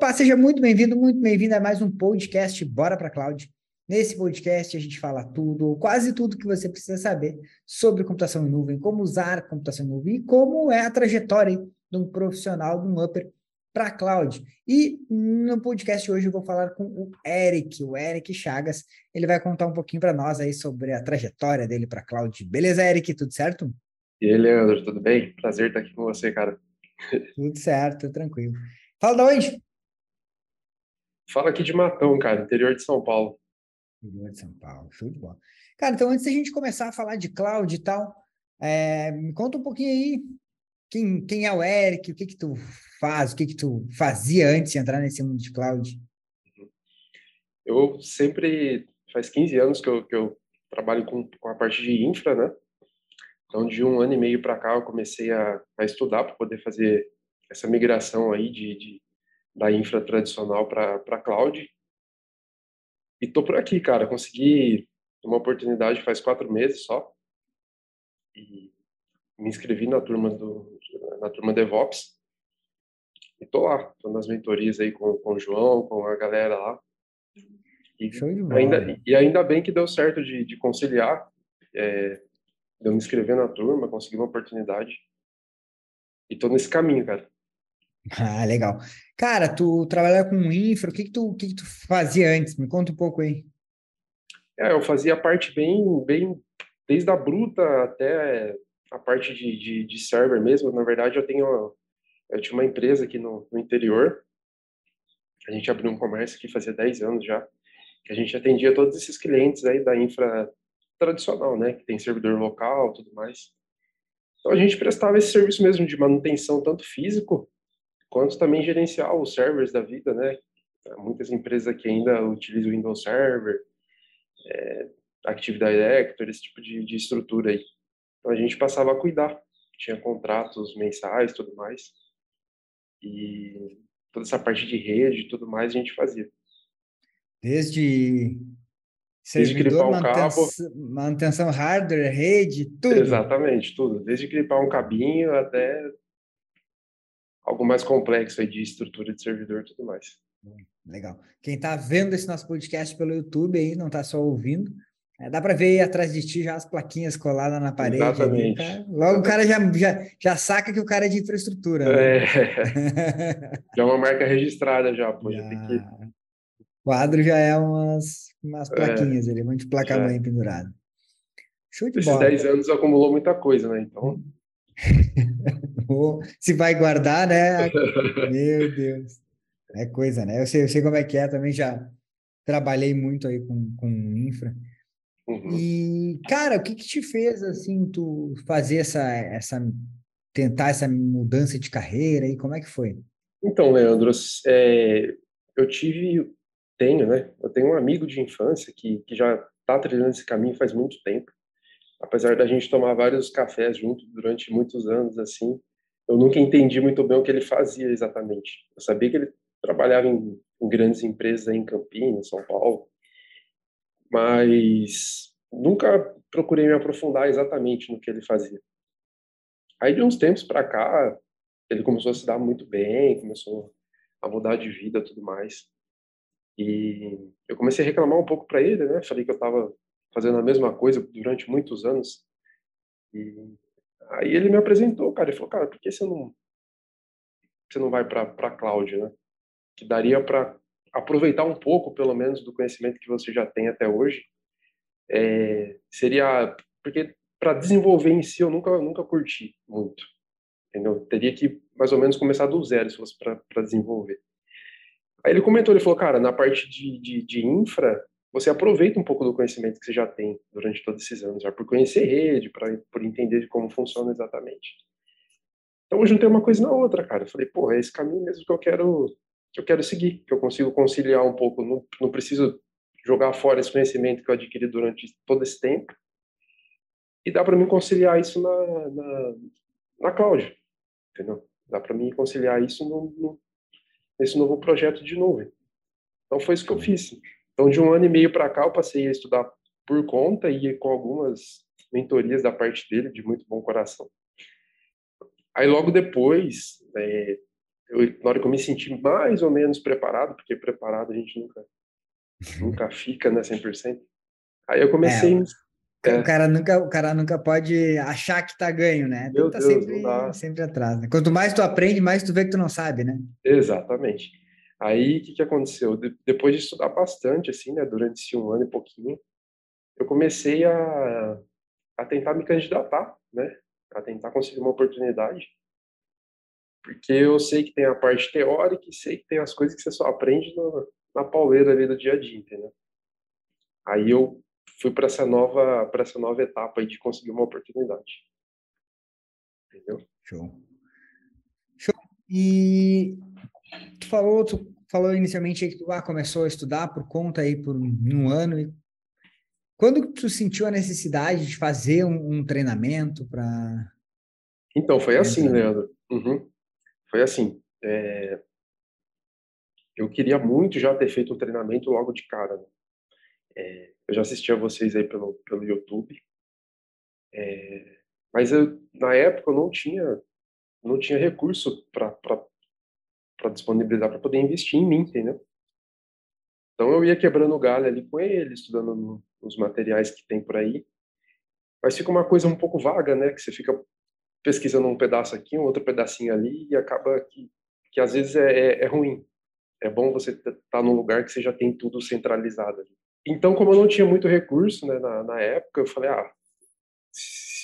Opa, seja muito bem-vindo, muito bem-vindo a mais um podcast Bora para Cloud. Nesse podcast a gente fala tudo, ou quase tudo que você precisa saber sobre computação em nuvem, como usar computação em nuvem e como é a trajetória de um profissional, de um upper para cloud. E no podcast hoje eu vou falar com o Eric, o Eric Chagas. Ele vai contar um pouquinho para nós aí sobre a trajetória dele para cloud. Beleza, Eric? Tudo certo? E aí, Leandro, tudo bem? Prazer estar aqui com você, cara. Tudo certo, tranquilo. Fala de onde? Fala aqui de Matão, cara, interior de São Paulo. Interior de São Paulo, show de bola. Cara, então antes da gente começar a falar de cloud e tal, é, me conta um pouquinho aí quem, quem é o Eric, o que que tu faz, o que que tu fazia antes de entrar nesse mundo de cloud? Eu sempre, faz 15 anos que eu, que eu trabalho com, com a parte de infra, né? Então, de um ano e meio para cá, eu comecei a, a estudar para poder fazer essa migração aí de, de da infra tradicional para cloud. E tô por aqui, cara. Consegui uma oportunidade faz quatro meses só. E me inscrevi na turma do na turma DevOps. E tô lá, tô nas mentorias aí com, com o João, com a galera lá. E ainda, e ainda bem que deu certo de, de conciliar. É, eu me inscrever na turma, consegui uma oportunidade. E tô nesse caminho, cara. Ah, legal. Cara, tu trabalha com infra, o que que tu, o que que tu fazia antes? Me conta um pouco aí. É, eu fazia a parte bem, bem, desde a bruta até a parte de, de, de server mesmo. Na verdade, eu tenho, eu tinha uma empresa aqui no, no interior, a gente abriu um comércio aqui fazia 10 anos já, que a gente atendia todos esses clientes aí da infra tradicional, né, que tem servidor local, tudo mais. Então a gente prestava esse serviço mesmo de manutenção tanto físico quanto também gerenciar os servers da vida, né? Muitas empresas aqui ainda utilizam Windows Server, é, Active Directory, esse tipo de, de estrutura aí. Então a gente passava a cuidar, tinha contratos mensais, tudo mais, e toda essa parte de rede, tudo mais a gente fazia. Desde Desde gripar um manutenção, cabo. Manutenção hardware, rede, tudo. Exatamente, tudo. Desde gripar um cabinho até algo mais complexo aí de estrutura de servidor e tudo mais. Legal. Quem está vendo esse nosso podcast pelo YouTube aí, não está só ouvindo, é, dá para ver aí atrás de ti já as plaquinhas coladas na parede. Exatamente. Ali, Logo o cara já, já, já saca que o cara é de infraestrutura. Né? É. já é uma marca registrada já, pô. Já. Já que... O quadro já é umas, umas é. plaquinhas é. ali, um monte de placa-mãe pendurada. Show de Esses bola. 10 anos acumulou muita coisa, né? Então... Se vai guardar, né? Meu Deus. É coisa, né? Eu sei, eu sei como é que é, também já trabalhei muito aí com, com infra. Uhum. E, cara, o que que te fez, assim, tu fazer essa, essa, tentar essa mudança de carreira e como é que foi? Então, Leandro, é, eu tive, tenho, né? Eu tenho um amigo de infância que, que já está trilhando esse caminho faz muito tempo. Apesar da gente tomar vários cafés juntos durante muitos anos, assim, eu nunca entendi muito bem o que ele fazia exatamente. Eu sabia que ele trabalhava em, em grandes empresas em Campinas, São Paulo, mas nunca procurei me aprofundar exatamente no que ele fazia. Aí de uns tempos para cá, ele começou a se dar muito bem, começou a mudar de vida, tudo mais. E eu comecei a reclamar um pouco para ele, né? Falei que eu estava fazendo a mesma coisa durante muitos anos. E aí ele me apresentou, cara, ele falou, cara, por que você não você não vai para para cloud, né? Que daria para aproveitar um pouco, pelo menos, do conhecimento que você já tem até hoje. É, seria porque para desenvolver em si eu nunca nunca curti muito, entendeu? Teria que mais ou menos começar do zero se fosse para desenvolver. Aí ele comentou, ele falou, cara, na parte de, de, de, infra, você aproveita um pouco do conhecimento que você já tem durante todos esses anos, já por conhecer rede, pra, por entender como funciona exatamente. Então eu juntei uma coisa na outra, cara. Eu falei, pô, é esse caminho mesmo que eu quero que eu quero seguir, que eu consigo conciliar um pouco. Não, não preciso jogar fora esse conhecimento que eu adquiri durante todo esse tempo. E dá para mim conciliar isso na, na, na cloud, entendeu? Dá para mim conciliar isso no, no, nesse novo projeto de nuvem. Então foi isso que eu fiz. Então de um ano e meio para cá eu passei a estudar por conta e com algumas mentorias da parte dele, de muito bom coração. Aí logo depois, é, eu, na hora que eu me senti mais ou menos preparado, porque preparado a gente nunca, nunca fica, né, 100%. Aí eu comecei... É, o, cara nunca, o cara nunca pode achar que tá ganho, né? Meu tá Deus, sempre, sempre atrás, né? Quanto mais tu aprende, mais tu vê que tu não sabe, né? Exatamente. Aí, o que, que aconteceu? De, depois de estudar bastante, assim, né, durante esse um ano e pouquinho, eu comecei a, a tentar me candidatar, né? A tentar conseguir uma oportunidade. Porque eu sei que tem a parte teórica e sei que tem as coisas que você só aprende no, na pauleira ali do dia a dia, entendeu? Aí eu fui para essa nova para essa nova etapa aí de conseguir uma oportunidade. Entendeu? Show. Show. E tu falou, tu falou inicialmente que tu ah, começou a estudar por conta aí por um ano. E quando tu sentiu a necessidade de fazer um, um treinamento para? Então foi assim, Leandro. Uhum. Foi assim. É... Eu queria muito já ter feito um treinamento logo de cara. Né? É... Eu já assisti a vocês aí pelo pelo YouTube. É... Mas eu, na época eu não tinha não tinha recurso para para disponibilizar para poder investir em mim, entendeu? Então eu ia quebrando o galho ali com ele, estudando nos materiais que tem por aí. Mas fica uma coisa um pouco vaga, né? Que você fica pesquisando um pedaço aqui, um outro pedacinho ali, e acaba que, que às vezes é, é, é ruim. É bom você estar tá num lugar que você já tem tudo centralizado. Ali. Então, como eu não tinha muito recurso né, na, na época, eu falei, ah,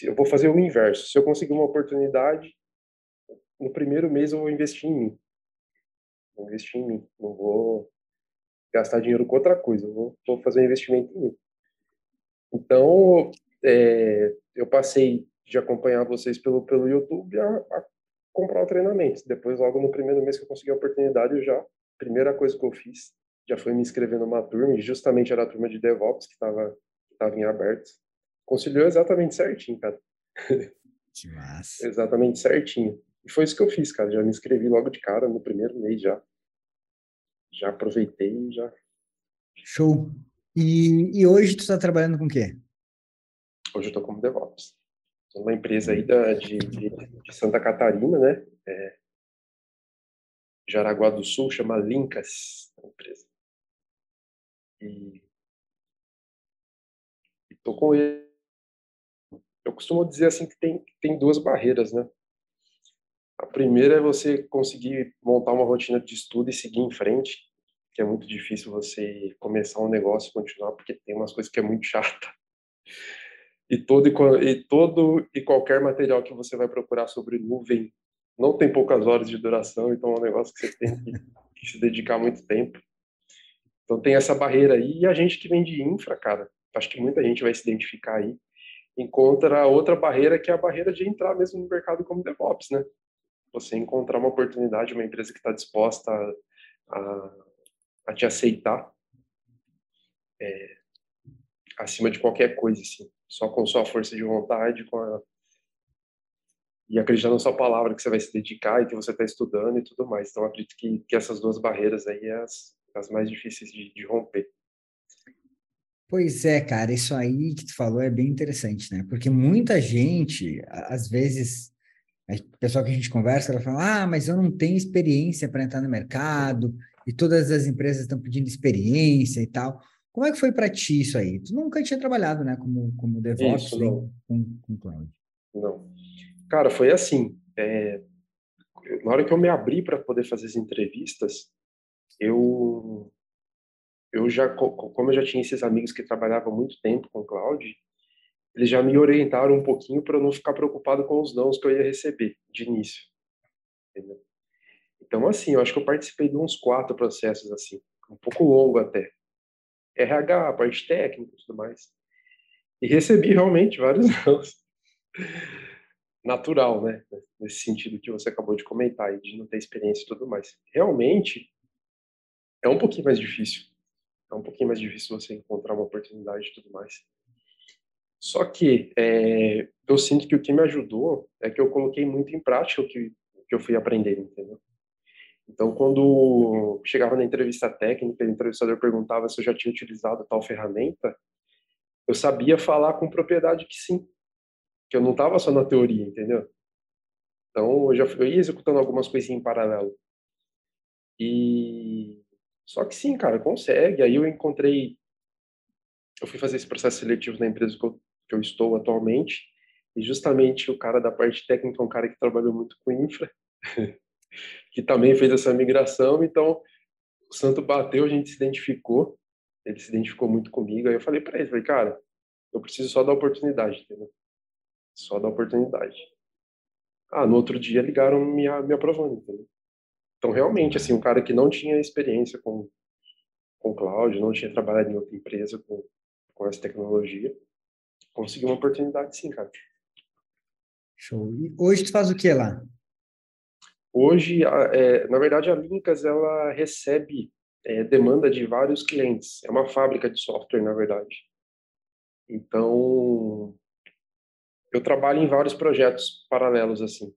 eu vou fazer o inverso. Se eu conseguir uma oportunidade, no primeiro mês eu vou investir em mim vou investir em mim, não vou gastar dinheiro com outra coisa, vou, vou fazer um investimento em mim. Então, é, eu passei de acompanhar vocês pelo, pelo YouTube a, a, comprar o treinamento. Depois, logo no primeiro mês que eu consegui a oportunidade, eu já, a primeira coisa que eu fiz, já foi me inscrever numa turma, e justamente era a turma de DevOps que estava tava em aberto. Conciliou exatamente certinho, cara. Que massa. exatamente certinho. E foi isso que eu fiz, cara. Já me inscrevi logo de cara, no primeiro mês já. Já aproveitei já. Show. E, e hoje tu está trabalhando com o quê? Hoje eu estou como DevOps. Estou numa empresa aí da, de, de, de Santa Catarina, né? É, Jaraguá do Sul, chama Lincas, a empresa. E estou com ele. Eu costumo dizer assim que tem, tem duas barreiras, né? A primeira é você conseguir montar uma rotina de estudo e seguir em frente, que é muito difícil você começar um negócio e continuar, porque tem umas coisas que é muito chata. E todo e todo e qualquer material que você vai procurar sobre nuvem não tem poucas horas de duração, então é um negócio que você tem que, que se dedicar muito tempo. Então tem essa barreira aí e a gente que vem de infra, cara, acho que muita gente vai se identificar aí, encontra outra barreira que é a barreira de entrar mesmo no mercado como DevOps, né? Você encontrar uma oportunidade, uma empresa que está disposta a, a, a, te aceitar é, acima de qualquer coisa, assim, só com sua força de vontade, com a, e acreditar na sua palavra que você vai se dedicar e que você está estudando e tudo mais. Então, acredito que, que essas duas barreiras aí é as, as mais difíceis de, de romper. Pois é, cara, isso aí que tu falou é bem interessante, né? Porque muita gente, às vezes, o pessoal que a gente conversa, ela fala, ah, mas eu não tenho experiência para entrar no mercado, e todas as empresas estão pedindo experiência e tal. Como é que foi para ti isso aí? Tu nunca tinha trabalhado, né, como, como DevOps isso, com, com Cloud? Não. Cara, foi assim, é, na hora que eu me abri para poder fazer as entrevistas, eu eu já como eu já tinha esses amigos que trabalhavam muito tempo com cloud, eles já me orientaram um pouquinho para eu não ficar preocupado com os nãos que eu ia receber de início. Entendeu? Então, assim, eu acho que eu participei de uns quatro processos, assim, um pouco longo até. RH, parte técnica e tudo mais. E recebi realmente vários nãos. Natural, né? Nesse sentido que você acabou de comentar, de não ter experiência e tudo mais. Realmente, é um pouquinho mais difícil. É um pouquinho mais difícil você encontrar uma oportunidade e tudo mais. Só que é, eu sinto que o que me ajudou é que eu coloquei muito em prática o que, que eu fui aprendendo, entendeu? Então, quando chegava na entrevista técnica, o entrevistador perguntava se eu já tinha utilizado tal ferramenta, eu sabia falar com propriedade que sim, que eu não estava só na teoria, entendeu? Então, eu já fui executando algumas coisinhas em paralelo. E só que sim, cara, consegue. Aí eu encontrei, eu fui fazer esse processo seletivo na empresa que eu, que eu estou atualmente, e justamente o cara da parte técnica é um cara que trabalhou muito com infra, que também fez essa migração, então o santo bateu, a gente se identificou, ele se identificou muito comigo, aí eu falei para ele, falei, cara, eu preciso só da oportunidade, entendeu? Só da oportunidade. Ah, no outro dia ligaram me, me aprovando, entendeu? Então, realmente, assim, um cara que não tinha experiência com, com cloud, não tinha trabalhado em outra empresa com, com essa tecnologia, conseguiu uma oportunidade sim, cara. Show. E hoje tu faz o que lá? Hoje, é, na verdade, a Lincas, ela recebe é, demanda de vários clientes. É uma fábrica de software, na verdade. Então, eu trabalho em vários projetos paralelos, assim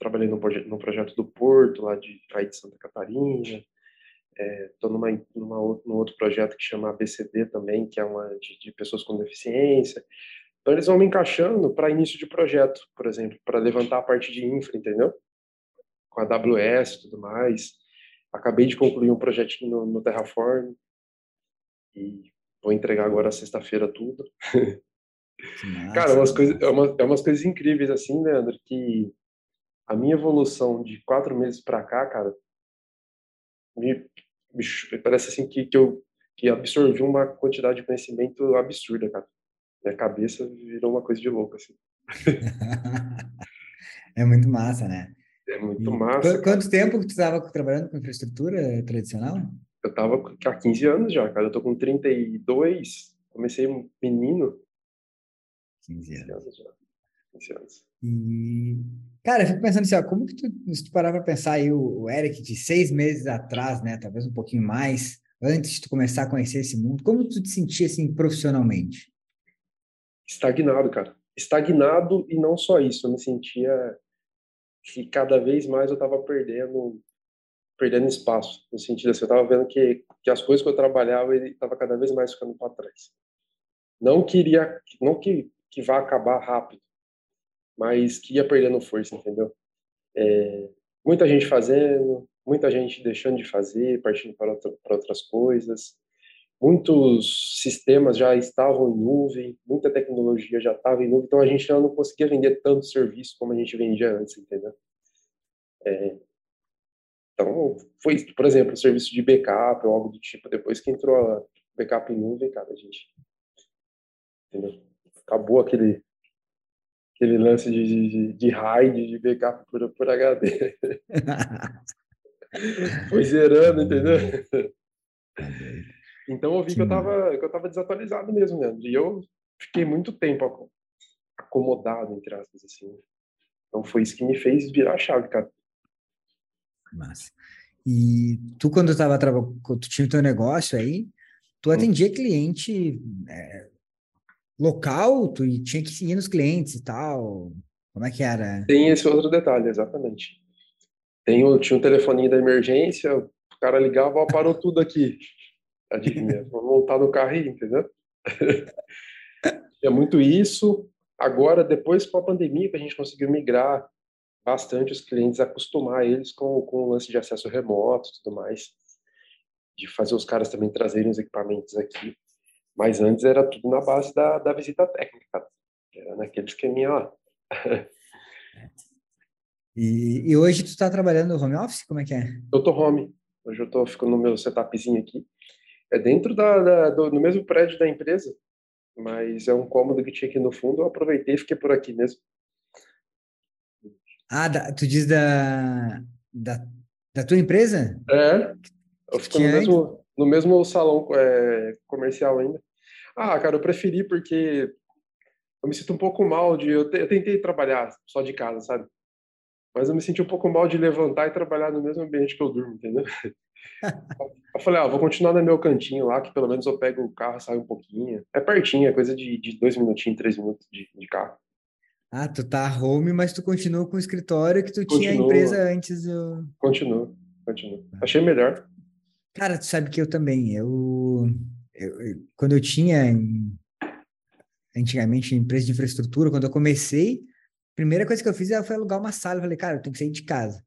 trabalhei no, proje no projeto do Porto, lá de, aí de Santa Catarina. Estou é, numa, numa, num outro projeto que chama ABCD também, que é uma de, de pessoas com deficiência. Então, eles vão me encaixando para início de projeto, por exemplo, para levantar a parte de infra, entendeu? Com a AWS e tudo mais. Acabei de concluir um projetinho no, no Terraform e vou entregar agora sexta-feira tudo. Cara, umas coisas, é, uma, é umas coisas incríveis assim, Leandro, que a minha evolução de quatro meses para cá, cara, me, me, parece assim que, que eu que absorvi uma quantidade de conhecimento absurda, cara. Minha cabeça virou uma coisa de louco, assim. é muito massa, né? É muito massa. Qu quanto tempo que tu estava trabalhando com infraestrutura tradicional? Eu estava há 15 anos já, cara. Eu tô com 32, comecei menino. 15 anos. 15 anos já. 15 anos. E, cara, eu fico pensando assim, ó, como que tu, se tu parar para pensar aí o, o, Eric de seis meses atrás, né, talvez um pouquinho mais, antes de tu começar a conhecer esse mundo, como tu te sentia, assim, profissionalmente? Estagnado, cara. Estagnado e não só isso, eu me sentia que cada vez mais eu estava perdendo perdendo espaço, no sentido assim, eu estava vendo que, que as coisas que eu trabalhava, ele estava cada vez mais ficando para trás. Não queria, não que, que vá acabar rápido, mas que ia perdendo força, entendeu? É, muita gente fazendo, muita gente deixando de fazer, partindo para, outra, para outras coisas. Muitos sistemas já estavam em nuvem, muita tecnologia já estava em nuvem, então a gente já não conseguia vender tanto serviço como a gente vendia antes, entendeu? É, então, foi, por exemplo, o serviço de backup ou algo do tipo, depois que entrou a backup em nuvem, cara, a gente. Entendeu? Acabou aquele aquele lance de, de, de RAID, de backup por, por HD. Foi zerando, entendeu? Então eu vi que eu tava, que eu tava desatualizado mesmo, né? E eu fiquei muito tempo acomodado, entre aspas, assim. Então foi isso que me fez virar a chave, cara. Massa. E tu, quando tava, tu tinha o teu negócio aí, tu hum. atendia cliente é, local, tu tinha que ir nos clientes e tal? Como é que era? Tem esse outro detalhe, exatamente. Tem o, tinha um telefoninho da emergência, o cara ligava, ó, parou tudo aqui. Adivinha, vou montar no carro aí, entendeu? é muito isso. Agora, depois com a pandemia, que a gente conseguiu migrar bastante os clientes, acostumar eles com, com o lance de acesso remoto e tudo mais, de fazer os caras também trazerem os equipamentos aqui. Mas antes era tudo na base da, da visita técnica, era naquele esqueminha lá. E, e, hoje tu está trabalhando no home office? Como é que é? Eu tô home. Hoje eu tô ficando no meu setupzinho aqui. É dentro da, da do, no mesmo prédio da empresa, mas é um cômodo que tinha aqui no fundo. Eu aproveitei e fiquei por aqui mesmo. Ah, da, tu diz da, da, da tua empresa? É. Eu fico no mesmo, no mesmo salão é, comercial ainda. Ah, cara, eu preferi porque eu me sinto um pouco mal de. Eu, te, eu tentei trabalhar só de casa, sabe? Mas eu me senti um pouco mal de levantar e trabalhar no mesmo ambiente que eu durmo, entendeu? eu falei, ah, vou continuar no meu cantinho lá, que pelo menos eu pego o carro, saio um pouquinho. É pertinho, é coisa de, de dois minutinhos, três minutos de, de carro. Ah, tu tá home, mas tu continua com o escritório que tu continua, tinha a empresa antes do. Continua, continua. Achei melhor. Cara, tu sabe que eu também. Eu eu, quando eu tinha antigamente empresa de infraestrutura, quando eu comecei, a primeira coisa que eu fiz foi alugar uma sala. Eu falei, cara, eu tenho que sair de casa.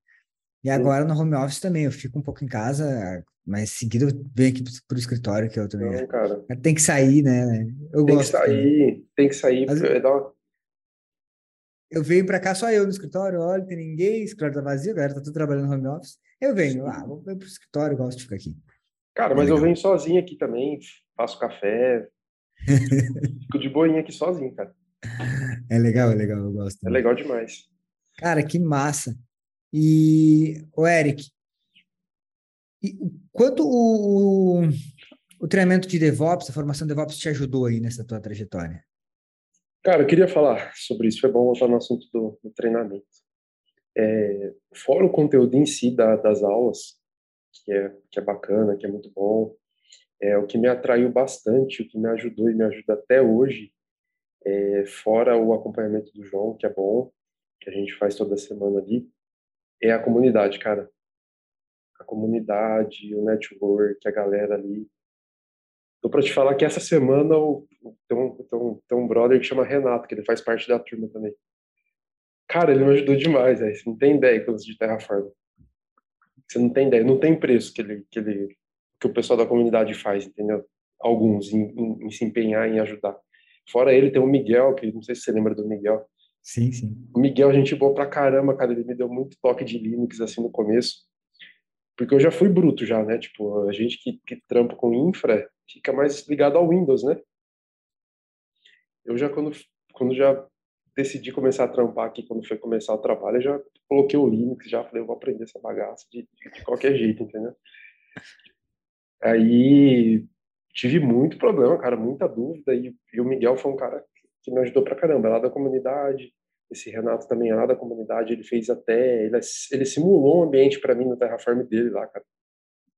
E agora no home office também, eu fico um pouco em casa, mas seguido eu venho aqui pro escritório, que eu também. Não, cara. Tem que sair, né? Eu tem gosto. que sair, também. tem que sair. Mas... É uma... Eu venho pra cá só eu no escritório, olha, tem ninguém, o escritório tá vazio, a galera tá tudo trabalhando no home office. Eu venho, ah, vou pro escritório, gosto de ficar aqui. Cara, mas é eu venho sozinho aqui também, faço café, fico de boinha aqui sozinho, cara. É legal, é legal, eu gosto. É legal demais. Cara, que massa. E, o Eric, e quanto o, o treinamento de DevOps, a formação de DevOps te ajudou aí nessa tua trajetória? Cara, eu queria falar sobre isso. Foi bom voltar no assunto do, do treinamento. É, fora o conteúdo em si da, das aulas, que é, que é bacana, que é muito bom, é, o que me atraiu bastante, o que me ajudou e me ajuda até hoje, é, fora o acompanhamento do João, que é bom, que a gente faz toda semana ali, é a comunidade, cara. A comunidade, o network, a galera ali. Tô para te falar que essa semana eu, tem, um, tem, um, tem um brother que chama Renato, que ele faz parte da turma também. Cara, ele me ajudou demais, aí. Você não tem ideia coisas de Terraform. Você não tem ideia, não tem preço que ele, que ele, que o pessoal da comunidade faz, entendeu? Alguns em, em, em se empenhar em ajudar. Fora ele tem o Miguel, que não sei se você lembra do Miguel. Sim, sim. O Miguel, a gente boa pra caramba, cara. Ele me deu muito toque de Linux, assim, no começo. Porque eu já fui bruto já, né? Tipo, a gente que, que trampa com infra fica mais ligado ao Windows, né? Eu já, quando, quando já decidi começar a trampar aqui, quando foi começar o trabalho, eu já coloquei o Linux, já falei, eu vou aprender essa bagaça de, de, de qualquer jeito, entendeu? Aí tive muito problema, cara, muita dúvida, e, e o Miguel foi um cara que me ajudou pra caramba, lá da comunidade. Esse Renato também é lá da comunidade, ele fez até. Ele, ele simulou um ambiente para mim no Terraform dele lá, cara.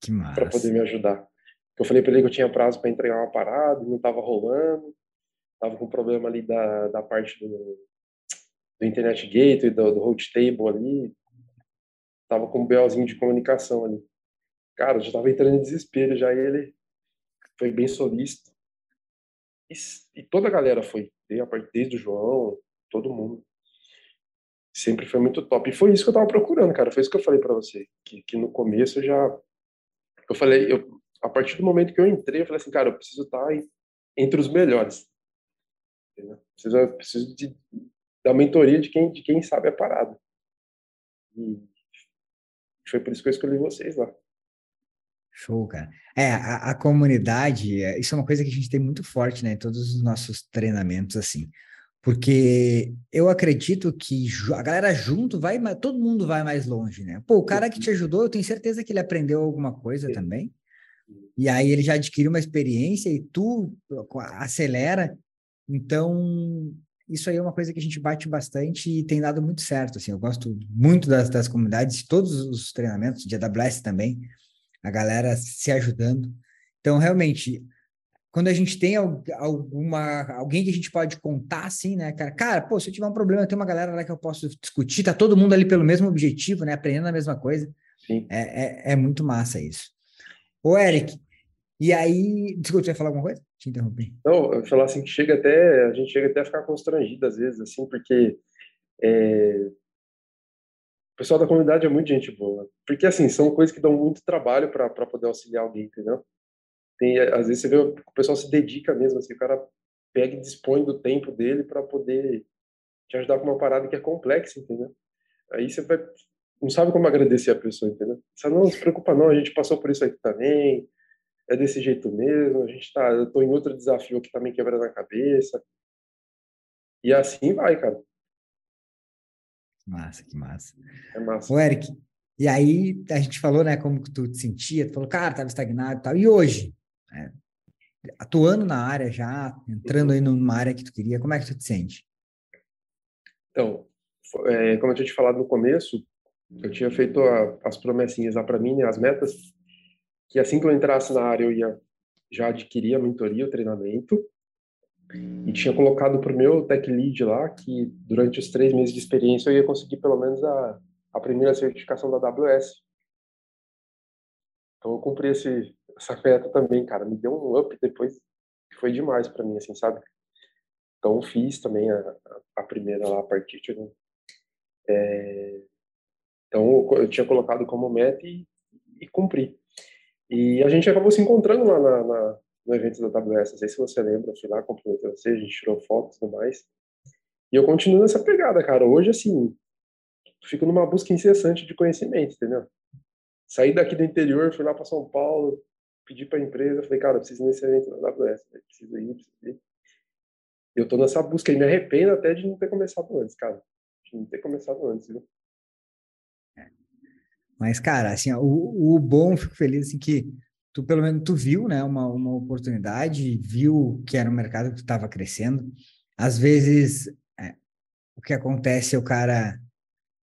Que massa. Pra poder me ajudar. Eu falei para ele que eu tinha prazo para entregar uma parada, não tava rolando. Tava com problema ali da, da parte do, do Internet Gateway, do, do Host Table ali. Tava com um BOzinho de comunicação ali. Cara, já tava entrando em desespero já. Ele foi bem solícito. E, e toda a galera foi desde o João, todo mundo. Sempre foi muito top. E foi isso que eu tava procurando, cara. Foi isso que eu falei para você. Que, que no começo eu já. Eu falei, eu, a partir do momento que eu entrei, eu falei assim, cara, eu preciso estar tá entre os melhores. Entendeu? Preciso, eu preciso de, da mentoria de quem, de quem sabe a parada. E foi por isso que eu escolhi vocês lá. Show, cara. É, a, a, comunidade, é, isso é uma coisa que a gente tem muito forte, né, em todos os nossos treinamentos, assim. Porque eu acredito que a galera junto vai, todo mundo vai mais longe, né? Pô, o cara que te ajudou, eu tenho certeza que ele aprendeu alguma coisa também. E aí ele já adquiriu uma experiência e tu acelera. Então, isso aí é uma coisa que a gente bate bastante e tem dado muito certo, assim. Eu gosto muito das, das comunidades, todos os treinamentos de AWS também a galera se ajudando. Então, realmente, quando a gente tem alguma alguém que a gente pode contar assim, né, cara? Cara, pô, se eu tiver um problema, tem uma galera lá que eu posso discutir, tá todo mundo ali pelo mesmo objetivo, né? Aprendendo a mesma coisa. Sim. É, é, é muito massa isso. Ô, Eric, e aí. Desculpa, você ia falar alguma coisa? Te interrompi. Não, eu falar assim que chega até. A gente chega até a ficar constrangido às vezes, assim, porque é, o pessoal da comunidade é muito gente boa. Porque, assim, são coisas que dão muito trabalho para poder auxiliar alguém, entendeu? Tem, às vezes você vê o pessoal se dedica mesmo, assim, o cara pega e dispõe do tempo dele para poder te ajudar com uma parada que é complexa, entendeu? Aí você vai, não sabe como agradecer a pessoa, entendeu? Você não, se preocupa não, a gente passou por isso aqui também, é desse jeito mesmo, a gente tá, eu tô em outro desafio aqui também quebrando a cabeça. E assim vai, cara. Massa, que massa. É massa. Ô, Eric, e aí a gente falou, né, como que tu te sentia, tu falou, cara, tava estagnado e tal. E hoje, né, atuando na área já, entrando aí numa área que tu queria, como é que tu te sente? Então, é, como eu tinha te falado no começo, eu tinha feito a, as promessinhas lá para mim, né, as metas, que assim que eu entrasse na área eu ia já adquirir a mentoria, o treinamento, e tinha colocado para o meu tech lead lá que durante os três meses de experiência eu ia conseguir pelo menos a, a primeira certificação da AWS. Então eu cumpri esse, essa meta também, cara. Me deu um up depois que foi demais para mim, assim, sabe? Então fiz também a, a primeira lá, a partir é, Então, eu tinha colocado como meta e, e cumpri. E a gente acabou se encontrando lá na, na, no evento da AWS. Não sei se você lembra, eu fui lá, cumprimentei você, a gente tirou fotos e tudo mais. E eu continuo nessa pegada, cara. Hoje, assim, fico numa busca incessante de conhecimento, entendeu? Saí daqui do interior, fui lá para São Paulo, pedi para a empresa, falei, cara, preciso ir nesse evento da AWS, preciso ir, preciso ir. Eu tô nessa busca e me arrependo até de não ter começado antes, cara. De não ter começado antes, viu? Mas, cara, assim, o, o bom, fico feliz assim, que tu, pelo menos, tu viu, né, uma, uma oportunidade, viu que era um mercado que estava crescendo. Às vezes, é, o que acontece é o cara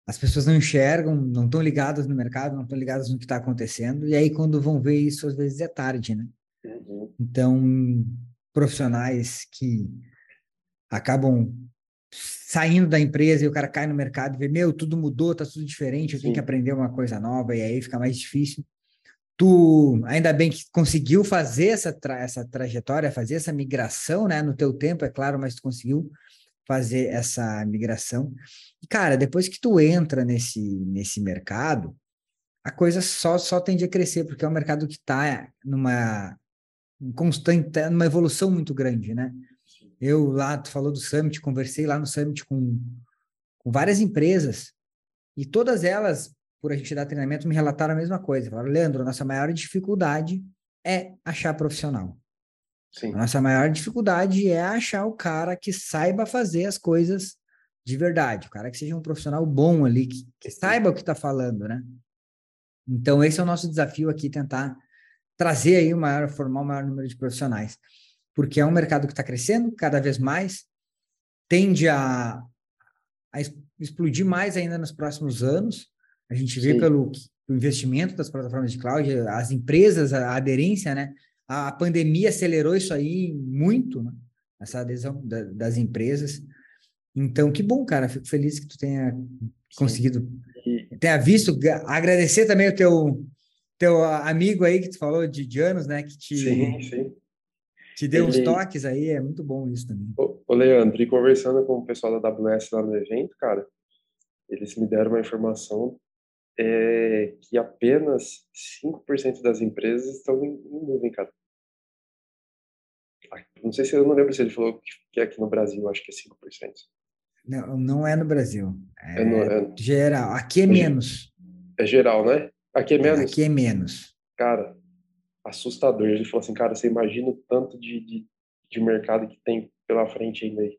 as pessoas não enxergam, não estão ligadas no mercado, não estão ligadas no que está acontecendo, e aí quando vão ver isso, às vezes é tarde, né? Uhum. Então, profissionais que acabam saindo da empresa e o cara cai no mercado e vê, meu, tudo mudou, tá tudo diferente, eu Sim. tenho que aprender uma coisa nova, e aí fica mais difícil. Tu, ainda bem que conseguiu fazer essa, tra essa trajetória, fazer essa migração, né, no teu tempo, é claro, mas tu conseguiu fazer essa migração. E, cara, depois que tu entra nesse, nesse mercado, a coisa só, só tende a crescer, porque é um mercado que está numa constante, tá numa evolução muito grande, né? Eu lá, tu falou do Summit, conversei lá no Summit com, com várias empresas, e todas elas, por a gente dar treinamento, me relataram a mesma coisa. Falaram, Leandro, nossa maior dificuldade é achar profissional. Sim. A nossa maior dificuldade é achar o cara que saiba fazer as coisas de verdade, o cara que seja um profissional bom ali, que, que saiba o que está falando, né? Então, esse é o nosso desafio aqui, tentar trazer aí o maior, formar o maior número de profissionais, porque é um mercado que está crescendo cada vez mais, tende a, a explodir mais ainda nos próximos anos. A gente vê Sim. pelo investimento das plataformas de cloud, as empresas, a aderência, né? a pandemia acelerou isso aí muito, né? essa adesão da, das empresas. Então, que bom, cara. Fico feliz que tu tenha conseguido, e... tenha visto. Agradecer também o teu, teu amigo aí que tu falou de, de anos, né? Que te, sim, sim. te deu Ele... uns toques aí. É muito bom isso também. Ô, ô, Leandro, e conversando com o pessoal da AWS lá no evento, cara, eles me deram uma informação é que apenas 5% das empresas estão em, em nuvem, cara. Não sei se eu não lembro se ele falou que é aqui no Brasil, acho que é 5%. Não, não é no Brasil. É, é, no, é geral. Aqui é, é menos. É geral, né? Aqui é menos. Aqui é menos. Cara, assustador. Ele falou assim, cara, você imagina o tanto de, de, de mercado que tem pela frente ainda aí.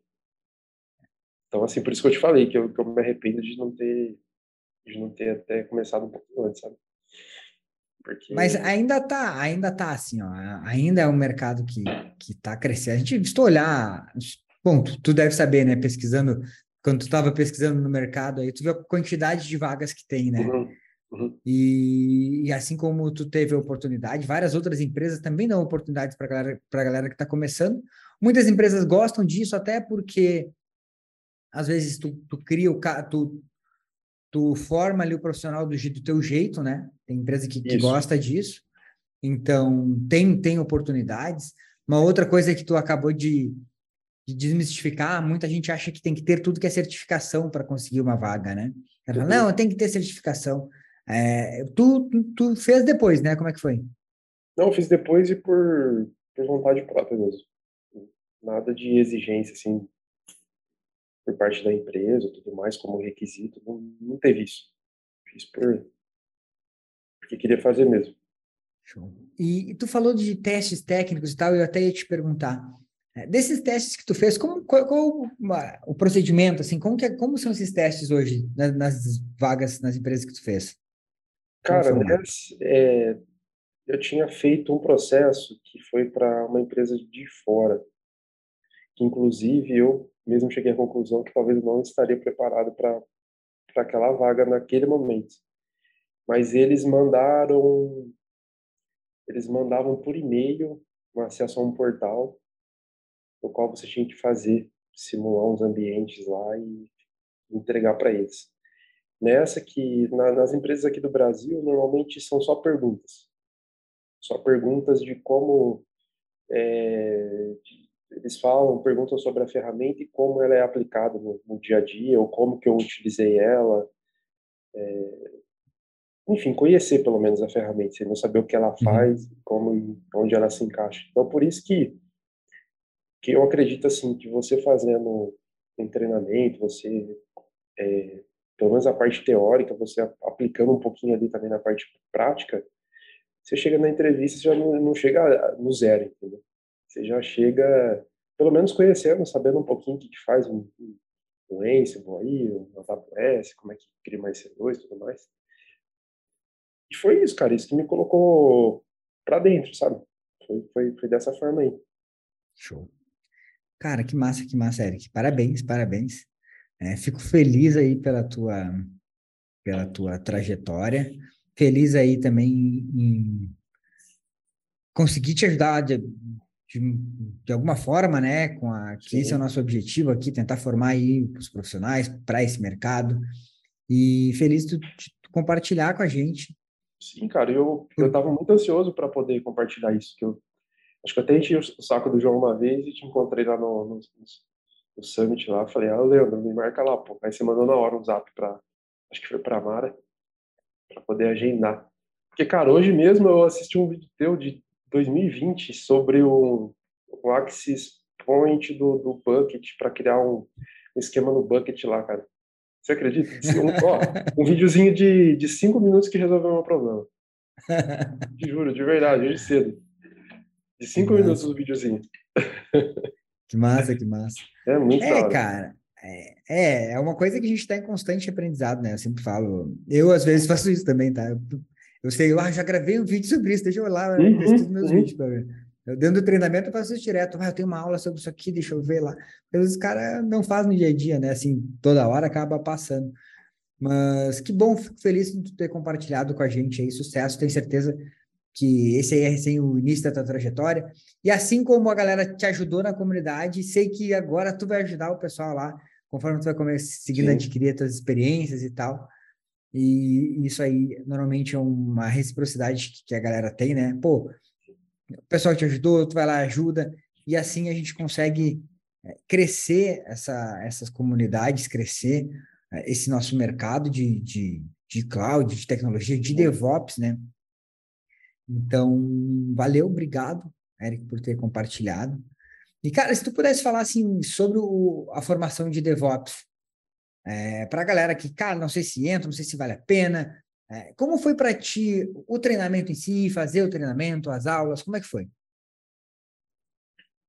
Então, assim, por isso que eu te falei que eu, que eu me arrependo de não ter de não ter até começado um pouco antes, sabe? Porque... Mas ainda tá, ainda tá assim, ó, ainda é um mercado que, que tá crescendo. A gente, se olhar, bom, tu, tu deve saber, né, pesquisando, quando tu estava pesquisando no mercado aí, tu viu a quantidade de vagas que tem, né? Uhum. Uhum. E, e, assim como tu teve a oportunidade, várias outras empresas também dão oportunidades para a galera, galera que está começando. Muitas empresas gostam disso até porque às vezes tu, tu cria o tu, tu forma ali o profissional do, do teu jeito, né? Tem empresa que, que gosta disso. Então, tem, tem oportunidades. Uma outra coisa que tu acabou de, de desmistificar, muita gente acha que tem que ter tudo que é certificação para conseguir uma vaga, né? Ela fala, não, tem que ter certificação. É, tu, tu, tu, fez depois, né? Como é que foi? Não, fiz depois e por, por vontade própria mesmo. Nada de exigência, assim, por parte da empresa, tudo mais como requisito, não, não teve isso. Fiz por porque queria fazer mesmo. Show. E, e, tu falou de testes técnicos e tal, eu até ia te perguntar. É, desses testes que tu fez, como, qual, qual o procedimento, assim, como, que, é, como são esses testes hoje nas, nas vagas, nas empresas que tu fez? Cara, é, eu tinha feito um processo que foi para uma empresa de fora, que inclusive eu mesmo cheguei à conclusão que talvez não estaria preparado para aquela vaga naquele momento. Mas eles mandaram, eles mandavam por e-mail uma acesso a um portal, no qual você tinha que fazer, simular uns ambientes lá e entregar para eles. Nessa que, na, nas empresas aqui do Brasil, normalmente são só perguntas. Só perguntas de como, é, de, eles falam, perguntam sobre a ferramenta e como ela é aplicada no, no dia a dia, ou como que eu utilizei ela, é, enfim, conhecer pelo menos a ferramenta, você não saber o que ela uhum. faz, como e onde ela se encaixa. Então, por isso que, que eu acredito, assim, que você fazendo um treinamento, você, é, pelo menos a parte teórica, você aplicando um pouquinho ali também na parte prática, você chega na entrevista, você já não, não chega no zero, entendeu? Você já chega, pelo menos conhecendo, sabendo um pouquinho o que, que faz um, um Ansible aí, um AWS, como é que cria mais C2 e tudo mais. E foi isso, cara, isso que me colocou pra dentro, sabe? Foi, foi, foi dessa forma aí. Show. Cara, que massa, que massa, Eric. Parabéns, parabéns. É, fico feliz aí pela tua, pela tua trajetória. Feliz aí também em conseguir te ajudar de, de, de alguma forma, né? Com a, que esse é o nosso objetivo aqui, tentar formar aí os profissionais para esse mercado. E feliz de, de compartilhar com a gente Sim, cara, eu eu estava muito ansioso para poder compartilhar isso, que eu acho que até enchi o saco do João uma vez e te encontrei lá no, no, no Summit lá, falei, ah, Leandro, me marca lá, pô. Aí você mandou na hora um zap para acho que foi para Mara, para poder agendar. Porque, cara, hoje mesmo eu assisti um vídeo teu de 2020 sobre o, o Axis Point do, do Bucket para criar um, um esquema no Bucket lá, cara. Você acredita? Um, ó, um videozinho de, de cinco minutos que resolveu o meu problema. Te juro, de verdade, hoje cedo. De cinco que minutos o videozinho. Que massa, que massa. É muito É, cara. É, é, é uma coisa que a gente está em constante aprendizado, né? Eu sempre falo. Eu, às vezes, faço isso também, tá? Eu, eu sei, ah, já gravei um vídeo sobre isso, deixa eu lá, uhum, os meus uhum. vídeos para ver. Eu, dentro do treinamento, eu faço isso direto. Ah, eu tenho uma aula sobre isso aqui, deixa eu ver lá. Os caras não fazem no dia a dia, né? Assim, toda hora acaba passando. Mas que bom, fico feliz de ter compartilhado com a gente aí. Sucesso, tenho certeza que esse aí é recém o início da tua trajetória. E assim como a galera te ajudou na comunidade, sei que agora tu vai ajudar o pessoal lá, conforme tu vai seguindo a adquirir as tuas experiências e tal. E isso aí, normalmente, é uma reciprocidade que a galera tem, né? Pô, o pessoal te ajudou, tu vai lá, ajuda, e assim a gente consegue é, crescer essa, essas comunidades, crescer é, esse nosso mercado de, de, de cloud, de tecnologia, de DevOps, né? Então, valeu, obrigado, Eric, por ter compartilhado. E, cara, se tu pudesse falar, assim, sobre o, a formação de DevOps, é, para a galera que, cara, não sei se entra, não sei se vale a pena, é, como foi para ti o treinamento em si, fazer o treinamento, as aulas, como é que foi?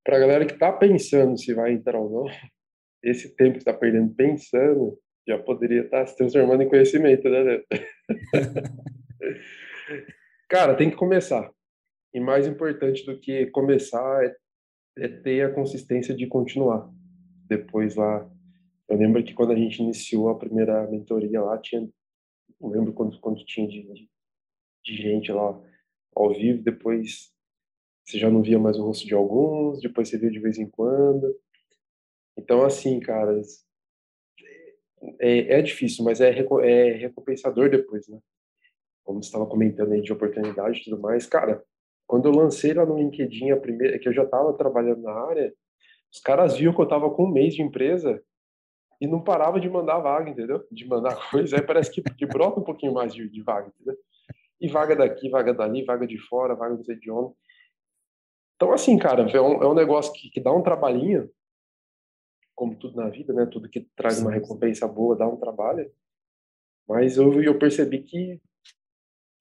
Para a galera que está pensando se vai entrar ou não, esse tempo que está perdendo pensando já poderia estar tá se transformando em conhecimento, né? Cara, tem que começar. E mais importante do que começar é, é ter a consistência de continuar. Depois lá, eu lembro que quando a gente iniciou a primeira mentoria lá, tinha não lembro quanto, tinha de, de, de, gente lá ao vivo, depois você já não via mais o rosto de alguns, depois você via de vez em quando. Então, assim, cara, é, é difícil, mas é, é recompensador depois, né? Como você estava comentando aí de oportunidade e tudo mais. Cara, quando eu lancei lá no LinkedIn a primeira, que eu já estava trabalhando na área, os caras viam que eu estava com um mês de empresa e não parava de mandar vaga, entendeu? De mandar coisa. Aí parece que, que brota um pouquinho mais de, de vaga, entendeu? E vaga daqui, vaga dali, vaga de fora, vaga não sei de onde. Então, assim, cara, é um, é um negócio que, que dá um trabalhinho, como tudo na vida, né? Tudo que traz uma recompensa boa dá um trabalho. Mas eu, eu percebi que,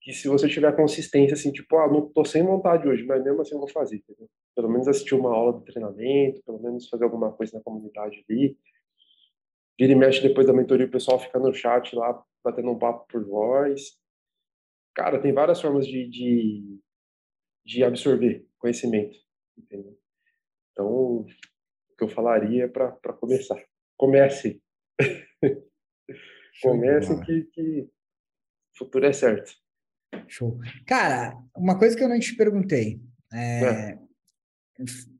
que se você tiver consistência, assim, tipo, ah, não tô sem vontade hoje, mas mesmo assim eu vou fazer, entendeu? Pelo menos assistir uma aula de treinamento, pelo menos fazer alguma coisa na comunidade ali, Vira e mexe depois da mentoria, o pessoal fica no chat lá, batendo um papo por voz. Cara, tem várias formas de, de, de absorver conhecimento, entendeu? Então, o que eu falaria é para começar. Comece. Comece que, que o futuro é certo. Show. Cara, uma coisa que eu não te perguntei. É, é.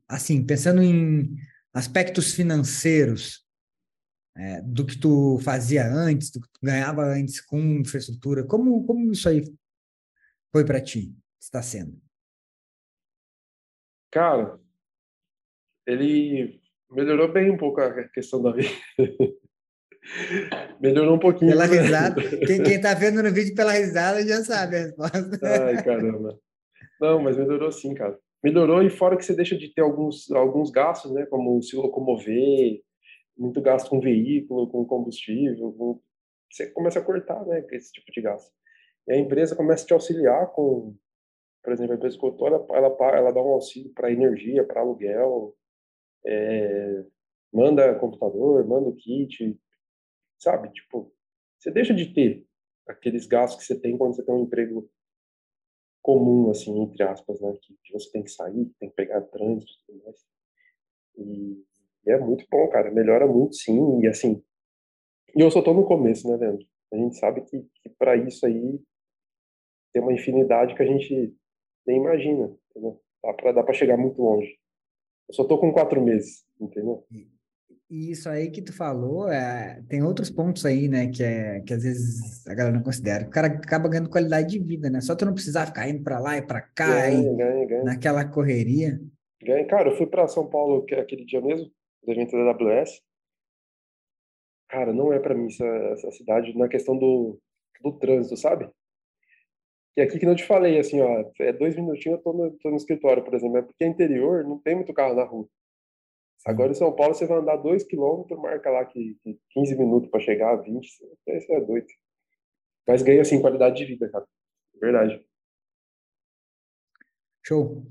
Assim, pensando em aspectos financeiros, é, do que tu fazia antes, do que tu ganhava antes com infraestrutura. Como, como isso aí foi para ti? Está sendo? Cara, ele melhorou bem um pouco a questão da vida. Melhorou um pouquinho. Pela risada. Quem, quem tá vendo no vídeo pela risada já sabe a resposta. Ai, caramba. Não, mas melhorou sim, cara. Melhorou e fora que você deixa de ter alguns, alguns gastos, né? Como se locomover, muito gasto com veículo, com combustível. Com... Você começa a cortar, né? Esse tipo de gasto. E a empresa começa a te auxiliar com, por exemplo, a empresa escultora, ela, ela, ela dá um auxílio para energia, para aluguel, é, manda computador, manda o kit, sabe? Tipo, você deixa de ter aqueles gastos que você tem quando você tem um emprego comum, assim, entre aspas, né? Que, que você tem que sair, tem que pegar trânsito e tudo mais. E, é muito bom, cara. Melhora muito, sim. E assim, e eu só tô no começo, né, Leandro? A gente sabe que, que para isso aí tem uma infinidade que a gente nem imagina, entendeu? Dá pra, dá pra chegar muito longe. Eu só tô com quatro meses, entendeu? E isso aí que tu falou, é, tem outros pontos aí, né, que, é, que às vezes a galera não considera. O cara acaba ganhando qualidade de vida, né? Só tu não precisar ficar indo para lá e para cá, ganha, e ganha, ganha. naquela correria. Ganha. Cara, eu fui para São Paulo aquele dia mesmo, do evento da AWS. Cara, não é para mim essa, essa cidade na questão do, do trânsito, sabe? E aqui que não te falei, assim, ó, é dois minutinhos eu tô no, tô no escritório, por exemplo, é porque é interior, não tem muito carro na rua. Agora em São Paulo você vai andar 2 quilômetros, marca lá que, que 15 minutos para chegar a 20, isso é doido. Mas ganha assim qualidade de vida, cara. Verdade. Show.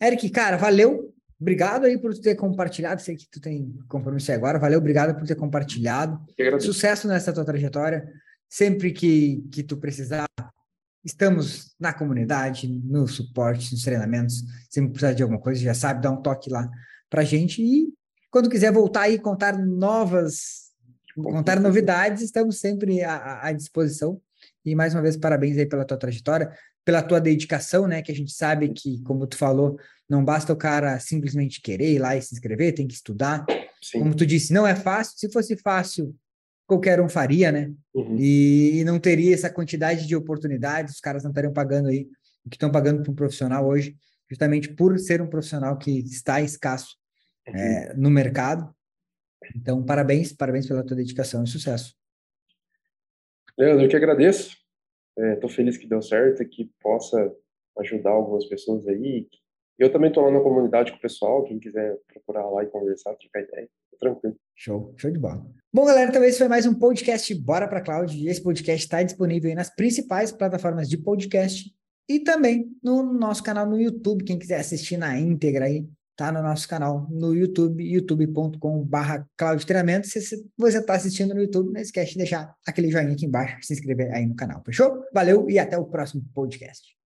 Eric, cara, valeu. Obrigado aí por ter compartilhado. Sei que tu tem compromisso agora. Valeu, obrigado por ter compartilhado. Sucesso nessa tua trajetória. Sempre que, que tu precisar, estamos na comunidade, no suporte, nos treinamentos. Sempre precisar de alguma coisa, já sabe, dá um toque lá para a gente. E quando quiser voltar e contar novas, contar novidades, estamos sempre à, à disposição. E mais uma vez, parabéns aí pela tua trajetória, pela tua dedicação, né? Que a gente sabe que, como tu falou, não basta o cara simplesmente querer ir lá e se inscrever, tem que estudar. Sim. Como tu disse, não é fácil. Se fosse fácil, qualquer um faria, né? Uhum. E, não teria essa quantidade de oportunidades, os caras não estariam pagando aí o que estão pagando para um profissional hoje justamente por ser um profissional que está escasso é, no mercado. Então, parabéns, parabéns pela tua dedicação e sucesso. Leandro, eu que agradeço. Estou é, feliz que deu certo que possa ajudar algumas pessoas aí. Eu também estou lá na comunidade com o pessoal, quem quiser procurar lá e conversar, trocar ideia, tô tranquilo. Show, show de bola. Bom, galera, então esse foi mais um podcast Bora para Cloud. E esse podcast está disponível nas principais plataformas de podcast e também no nosso canal no YouTube, quem quiser assistir na íntegra aí, tá no nosso canal no YouTube, youtube.com.br Cloud Treinamento. Se você está assistindo no YouTube, não esquece de deixar aquele joinha aqui embaixo, se inscrever aí no canal, fechou? Valeu e até o próximo podcast.